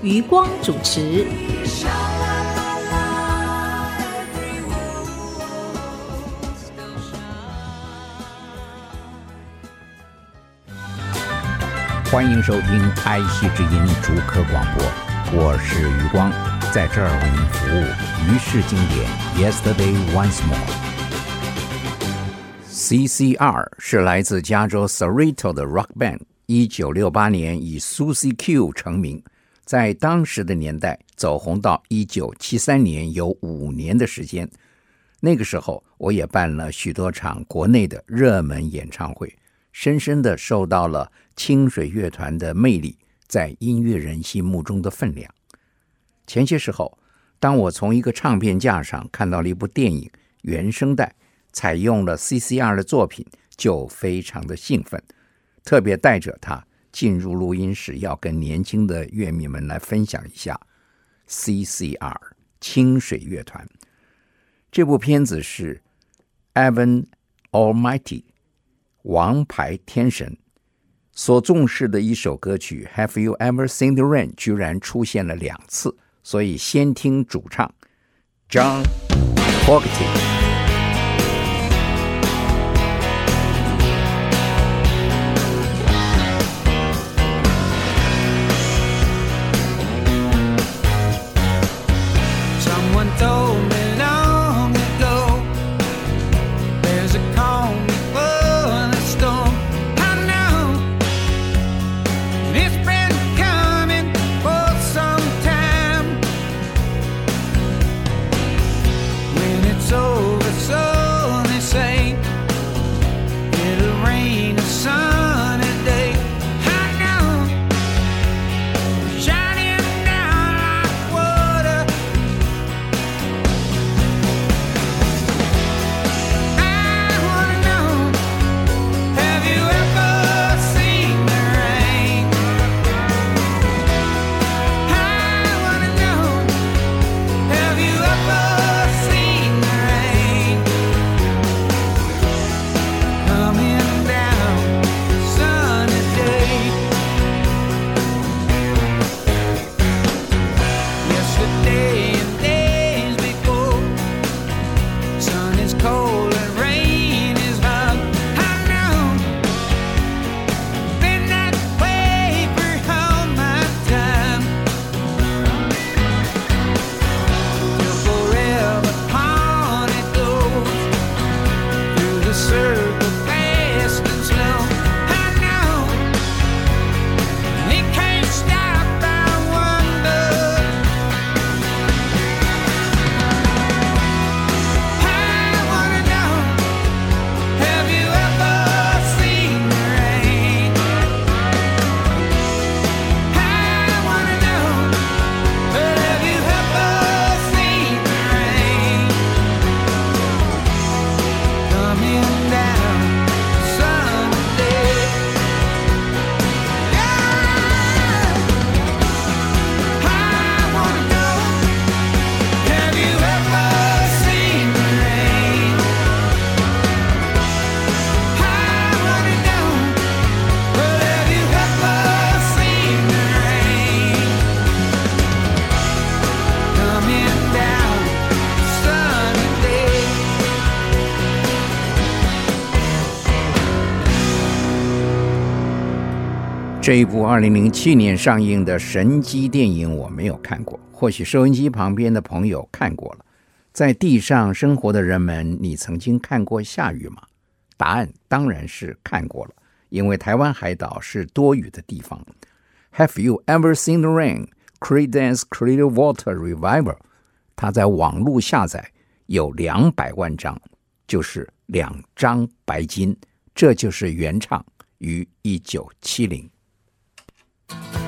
余光主持。欢迎收听爱惜之音逐客广播，我是余光，在这儿为您服务。于是经典，Yesterday Once More。CCR 是来自加州 Cerrito 的 rock band，一九六八年以 Susie Q 成名，在当时的年代走红到一九七三年，有五年的时间。那个时候，我也办了许多场国内的热门演唱会。深深的受到了清水乐团的魅力在音乐人心目中的分量。前些时候，当我从一个唱片架上看到了一部电影原声带，采用了 CCR 的作品，就非常的兴奋，特别带着它进入录音室，要跟年轻的乐迷们来分享一下 CCR 清水乐团。这部片子是 Evan Almighty。王牌天神所重视的一首歌曲《Have You Ever Seen the Rain》居然出现了两次，所以先听主唱 John Fogerty。这一部二零零七年上映的神机电影我没有看过，或许收音机旁边的朋友看过了。在地上生活的人们，你曾经看过下雨吗？答案当然是看过了，因为台湾海岛是多雨的地方。Have you ever seen the rain? Creedence Clearwater Revival，它在网络下载有两百万张，就是两张白金，这就是原唱于一九七零。Bye.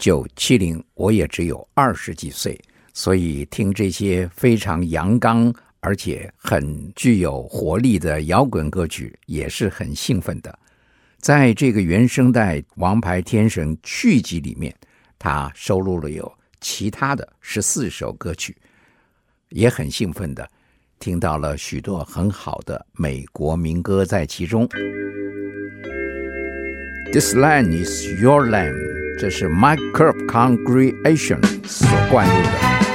九七零，我也只有二十几岁，所以听这些非常阳刚而且很具有活力的摇滚歌曲也是很兴奋的。在这个原声带《王牌天神》续集里面，他收录了有其他的十四首歌曲，也很兴奋的听到了许多很好的美国民歌在其中。This land is your land，这是 Mike Curb Congregation 所灌入的。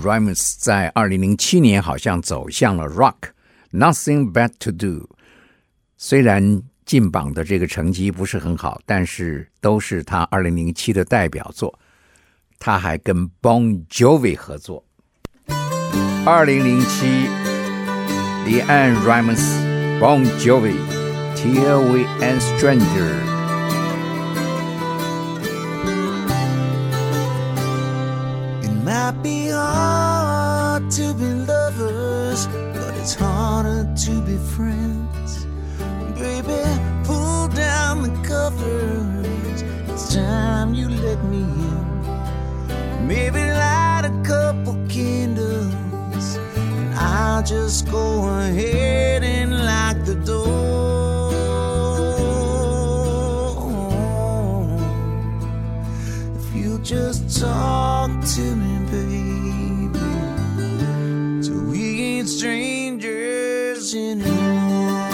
Leanne Rimes 在二零零七年好像走向了 rock，Nothing But to Do。虽然进榜的这个成绩不是很好，但是都是他二零零七的代表作。他还跟 Bon Jovi 合作。二零零七，Leanne Rimes、Bon Jovi、Till We and Stranger。Might be hard to be lovers, but it's harder to be friends. Baby, pull down the covers. It's time you let me in. Maybe light a couple candles, and I'll just go ahead and lock the door. If you just talk to me, baby, till we ain't strangers anymore.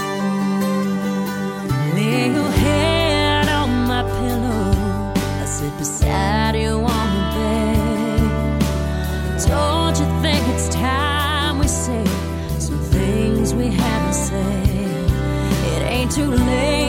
Lay your head on my pillow. I sit beside you on the bed. Don't you think it's time we say some things we haven't said? It ain't too late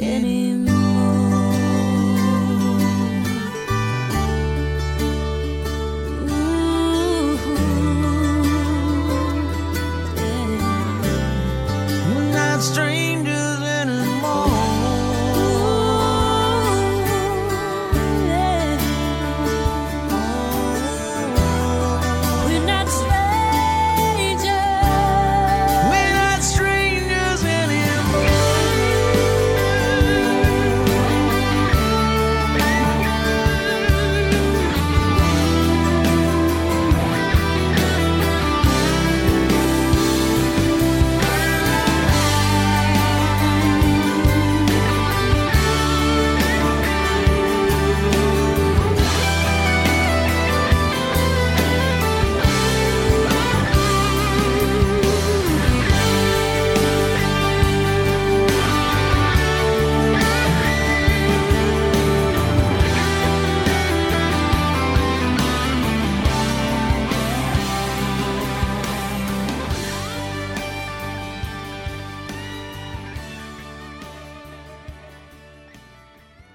anymore.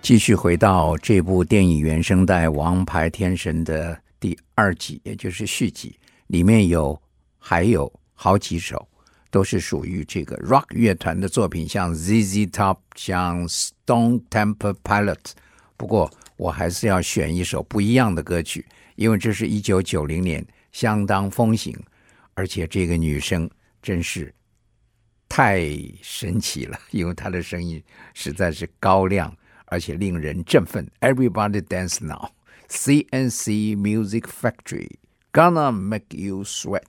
继续回到这部电影原声带《王牌天神》的第二集，也就是续集，里面有还有好几首都是属于这个 rock 乐团的作品，像 ZZ Top、像 Stone Temple Pilot。不过我还是要选一首不一样的歌曲，因为这是一九九零年相当风行，而且这个女生真是太神奇了，因为她的声音实在是高亮。而且令人振奋。Everybody dance now, C+C Music Factory gonna make you sweat。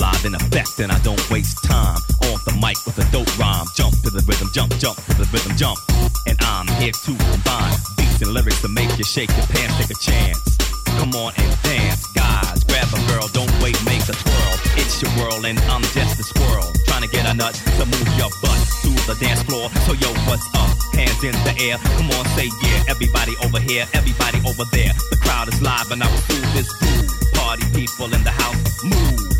Live in effect, and I don't waste time. On the mic with a dope rhyme, jump to the rhythm, jump, jump to the rhythm, jump. And I'm here to combine beats and lyrics to make you shake your pants, take a chance. Come on and dance, guys. Grab a girl, don't wait, make a twirl. It's your world, and I'm just a squirrel. Trying to get a nut to move your butt to the dance floor. So, yo, what's up? Hands in the air. Come on, say yeah. Everybody over here, everybody over there. The crowd is live, and I will do this groove. Party people in the house, move.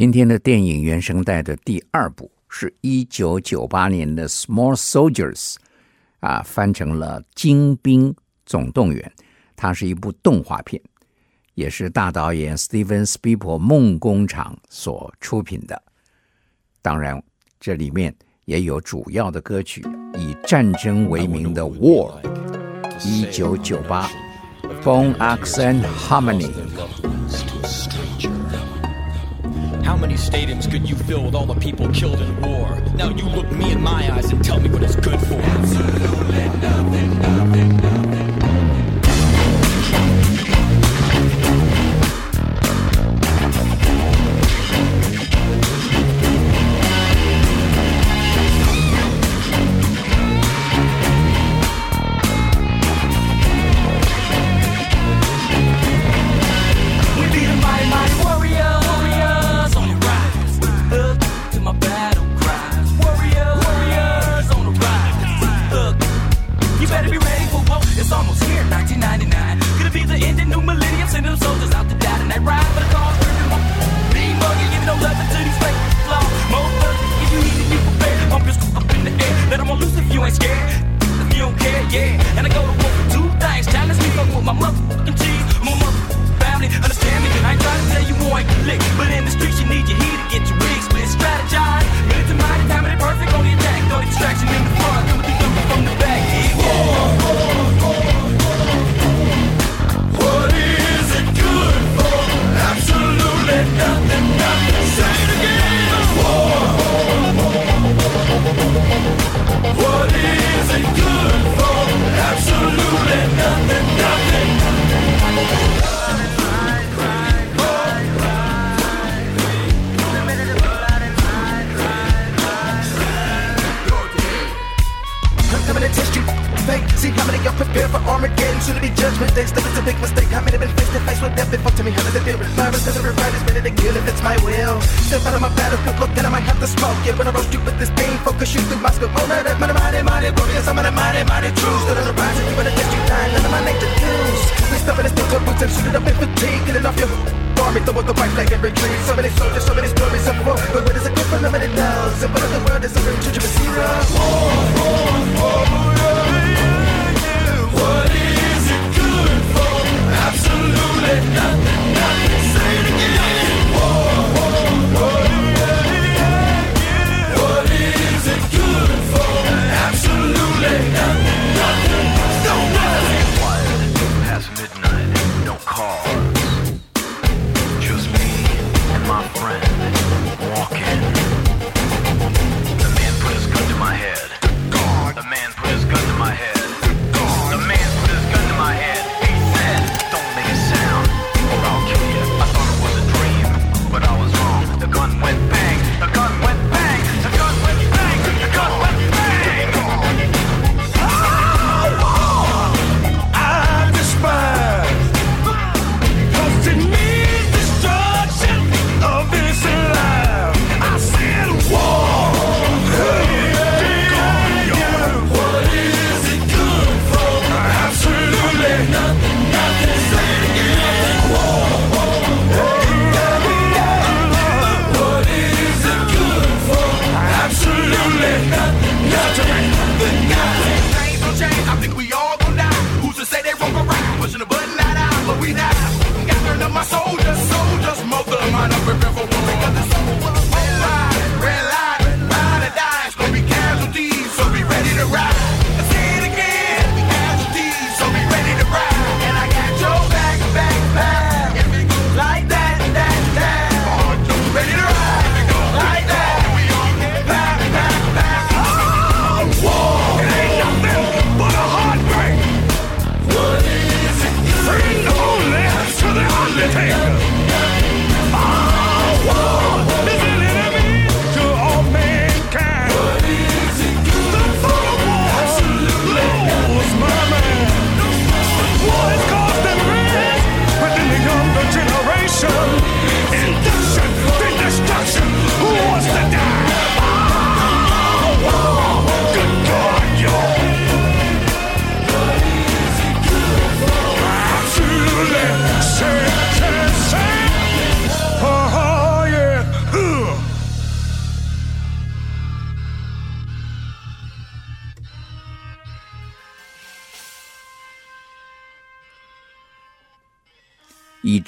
今天的电影原声带的第二部是一九九八年的《Small Soldiers》，啊，翻成了《精兵总动员》。它是一部动画片，也是大导演 Steven Spielberg 梦工厂所出品的。当然，这里面也有主要的歌曲，以战争为名的《War》，一九九八，《Bone Axe and Harmony》。How many stadiums could you fill with all the people killed in war? Now you look me in my eyes and tell me what it's good for. We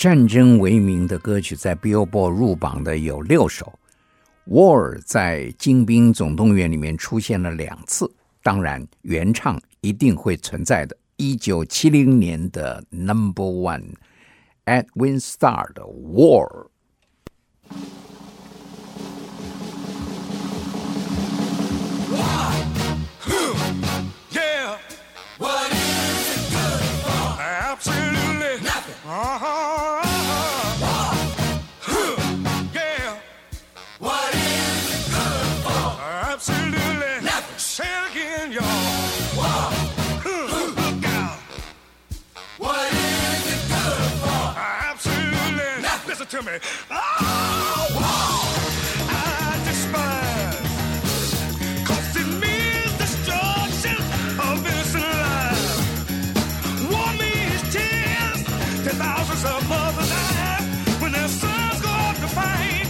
战争为名的歌曲在 Billboard 入榜的有六首，《War》在《精兵总动员》里面出现了两次，当然原唱一定会存在的。一九七零年的 Number One Edwin Starr 的《War》。absolutely never Say again, y'all. Whoa. Ooh, Ooh. What is it good for? Absolutely. Listen to me. Oh, whoa. I despise. Cause it means destruction of innocent life. War means tears to thousands of mothers' eyes when their sons go out to fight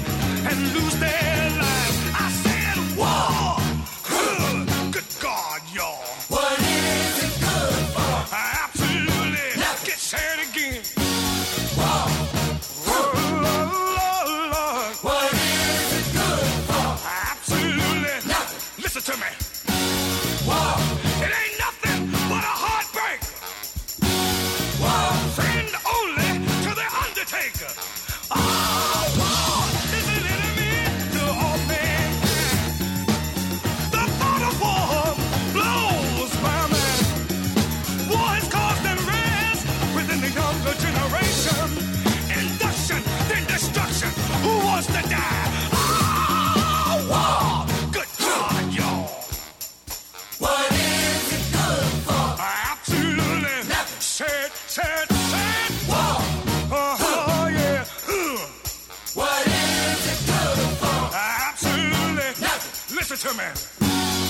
and lose their. gentlemen.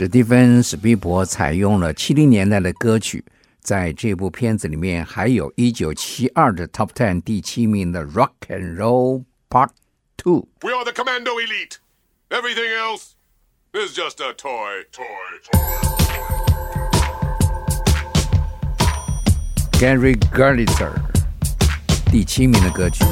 史蒂芬·史皮伯采用了七零年代的歌曲，在这部片子里面还有一九七二的 Top Ten 第七名的《Rock and Roll Part Two》。We are the commando elite. Everything else is just a toy. Toy, toy. Gary Gallagher 第七名的歌曲。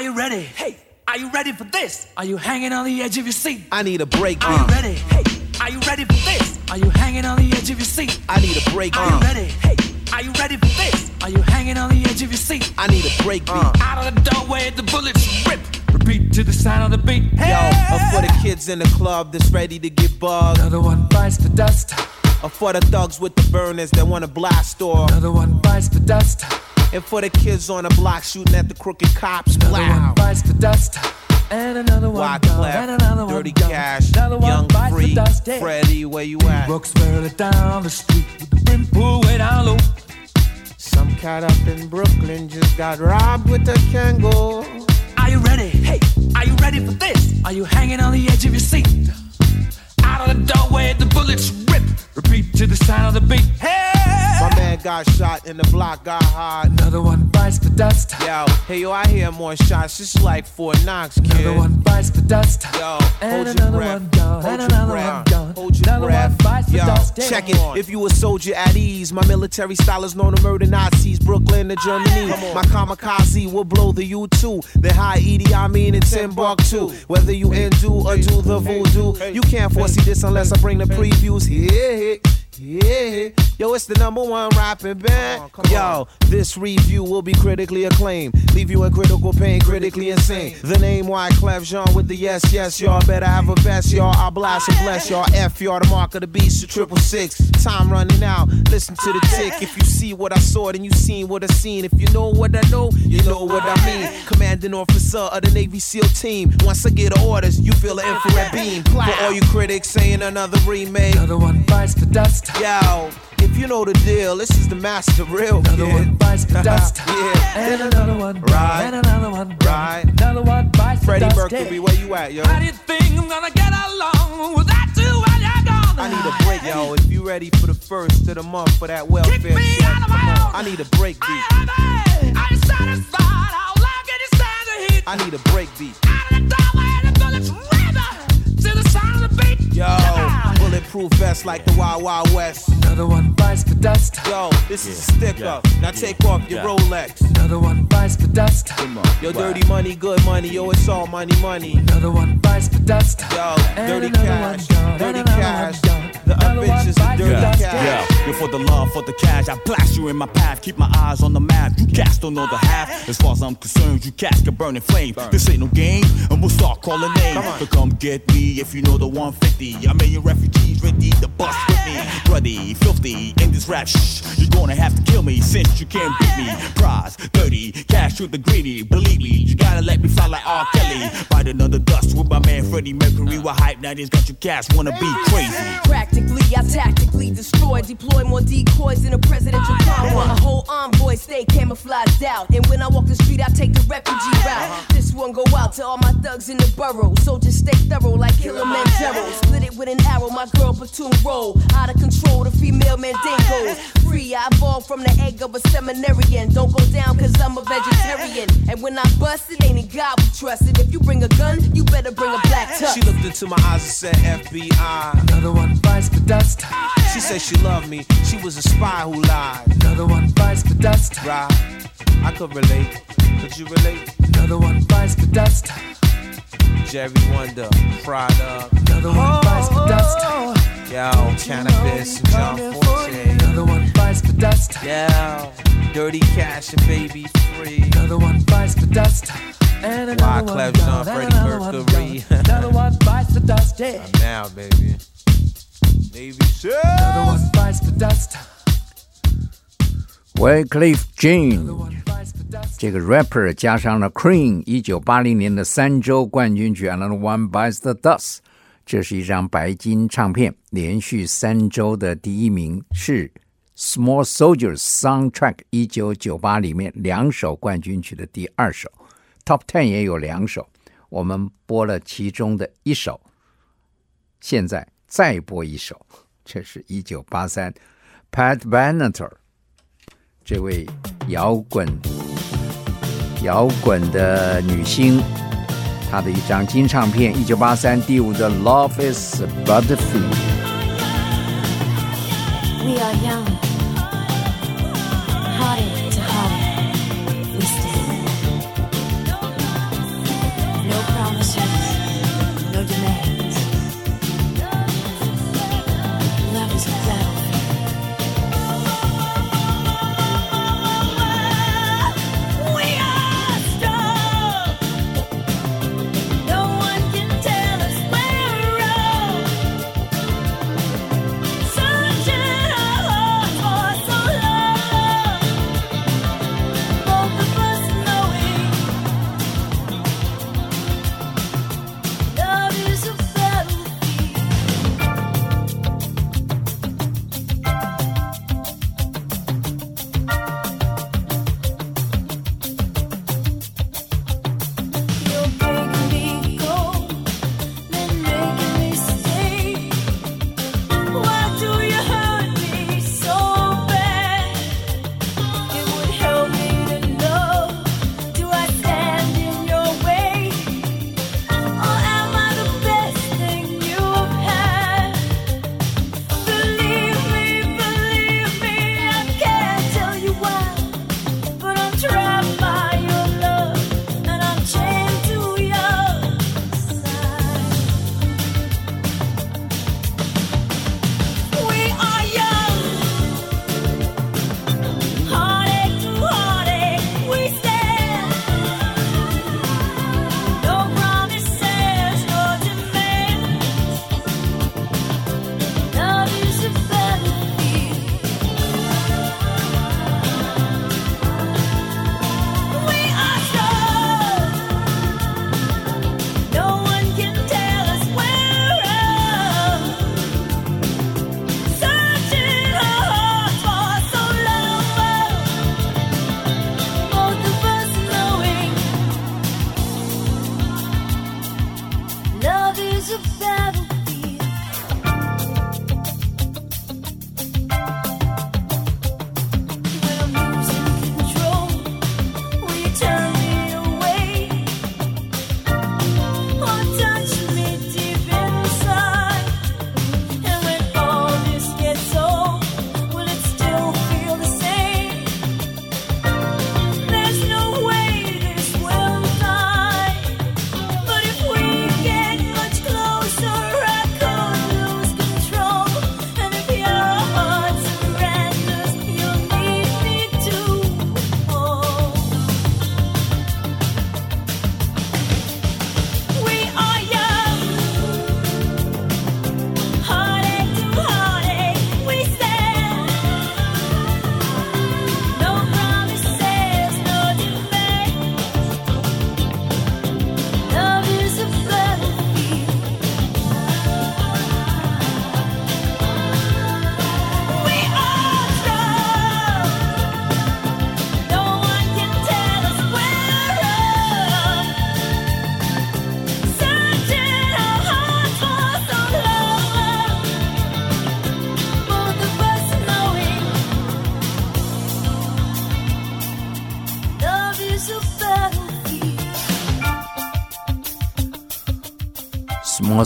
Are you ready? Hey, are you ready for this? Are you hanging on the edge of your seat? I need a break. Are you uh. ready? Hey, are you ready for this? Are you hanging on the edge of your seat? I need a break. Are uh. you ready? Hey, are you ready for this? Are you hanging on the edge of your seat? I need a break beat. Out of the doorway, the bullets rip. Repeat to the sound of the beat. Hey, Yo, or for the kids in the club that's ready to get bugged. another one bites the dust. Or for the thugs with the burners that wanna blast off. Another one bites the dust. And for the kids on the block shooting at the crooked cops. Another one bites the dust. And another one gone. And another one Dirty gone. Cash, Another one Young bites Free, the dust. Yeah. Freddie, where you at? Brooks barely down the street with the brim pulled way down low. Some cat up in Brooklyn just got robbed with a Kangol. Are you ready? Hey, are you ready for this? Are you hanging on the edge of your seat? Out of the doorway, the bullets Repeat to the sound of the beat. Hey! My man got shot in the block got hot. Another one bites the dust. Yo, hey yo, I hear more shots. It's like Fort Knox, kid. Another one bites the dust. Yo, And hold your another breath. one gone. Hold And another breath. one gone. Hold your Another breath. one bites the Yo, dust. Yeah. check it. If you a soldier at ease, my military style is known to murder Nazis. Brooklyn to Germany. My kamikaze will blow the U2. The high Edie, I mean in Timbuktu. Whether you undo or do the voodoo, you can't foresee this unless I bring the previews. Yeah, Yeah, yo, it's the number one rapping band. yo, this review will be critically acclaimed. Leave you in critical pain, critically insane. The name Wyclef Jean with the yes, yes, y'all better have a vest, y'all. I blast and bless y'all. F y'all, the mark of the beast, the triple six. Time running out, listen to the tick. If you see what I saw, then you seen what I seen. If you know what I know, you know what I mean. Commanding officer of the Navy SEAL team. Once I get orders, you feel an infrared beam. For all you critics saying another remake. Another one bites the dust. Yo, if you know the deal, this is the master real Another kid. one bites the dust. yeah. And another one. Right. And another one. Right. Another one bites Freddie the dust. Mercury, where you at, yo? How do you think I'm gonna get along without you while you're gone? I need a break, yo. If you ready for the first of the month for that welfare Kick me check, out of my own. I need a break beat. Are you satisfied? How long can you stand the heat? I need a break beat. Out of the doorway, the bullets river to the sound of the beat. Yo, bulletproof vest like the Wild Wild West. Another one bites the dust. Yo, this is a stick up. Now take off your Rolex. Another one bites the dust. Come on, Yo, dirty money, good money. Yo, it's all money, money. Another one bites the dust. Yo, And dirty cash, one dirty cash. one. The Another one adventures of bites the dirty dust. cash. Yeah, you're for the love, for the cash. I blast you in my path, keep my eyes on the map. You cats don't know the half. As far as I'm concerned, you cats can burn in flame. This ain't no game, and we'll start calling names. So come get me if you know the 150. I'm A million refugees ready to bust with me. Bloody, filthy, in this rap shh. You're gonna have to kill me since you can't beat me. Prize, dirty, cash to the greedy. Believe me, you gotta let me fly like R. Kelly. Bite another dust with my man Freddie Mercury. We're hype, now this got you cats wanna be crazy. Practically, I tactically destroy, deploy more decoys than a presidential convoy. My whole envoy stay camouflaged out, and when I walk the street, I take the refugee route. This one go out to all my thugs in the borough, So just stay thorough like Kilimanjaro. Split it with an arrow, my girl platoon roll. Out of control, the female mandingos. Free, I evolved from the egg of a seminarian. Don't go down, cause I'm a vegetarian. And when I bust, it ain't in God we trust. And if you bring a gun, you better bring a black tux. She looked into my eyes and said FBI. Another one bites the dust. She said she loved me. She was a spy who lied. Another one bites the dust. Right. I could relate. Could you relate? Another one bites the dust. Jerry Wonder, up. Another one bites the dust. Yo, Canibus and John Forte. Another one bites the dust. Yo, dirty cash and baby free. Another one bites the dust. And another one Wyclef Jean, gone, Freddie another Mercury. Another one bites the dust. Yeah. Now, baby. Navy SEAL. Another one bites the dust. Wycliffe Jean 这个 rapper 加上了 Cream 一九八零年的三周冠军曲《Another One Bites the Dust》，这是一张白金唱片，连续三周的第一名是 Small Soldiers Soundtrack 一九九八里面两首冠军曲的第二首，Top Ten 也有两首，我们播了其中的一首，现在再播一首，这是一九八三 Pat Benatar 这位摇滚摇滚的女星，她的一张金唱片，一九八三第五的《Love Is Butterfly》。We are young.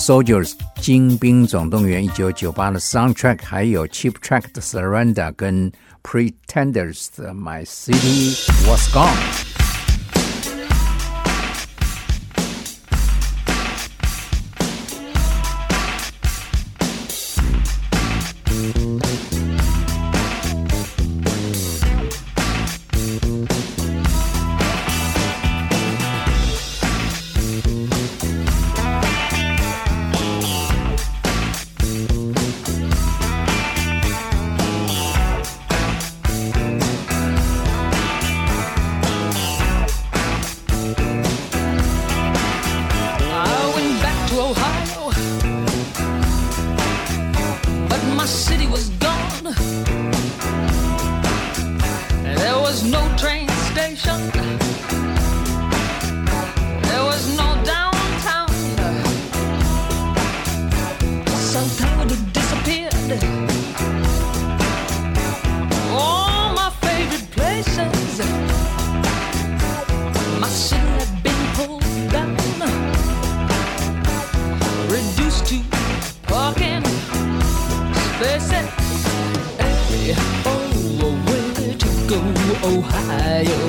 Soldiers》《精兵总动员》一九九八的 soundtrack，还有 Cheap Track 的 Surrender 跟 Pretenders 的 My City Was Gone。Somehow it disappeared. All my favorite places. My city had been pulled down reduced to parking spaces. Hey, oh, oh where to go, Ohio?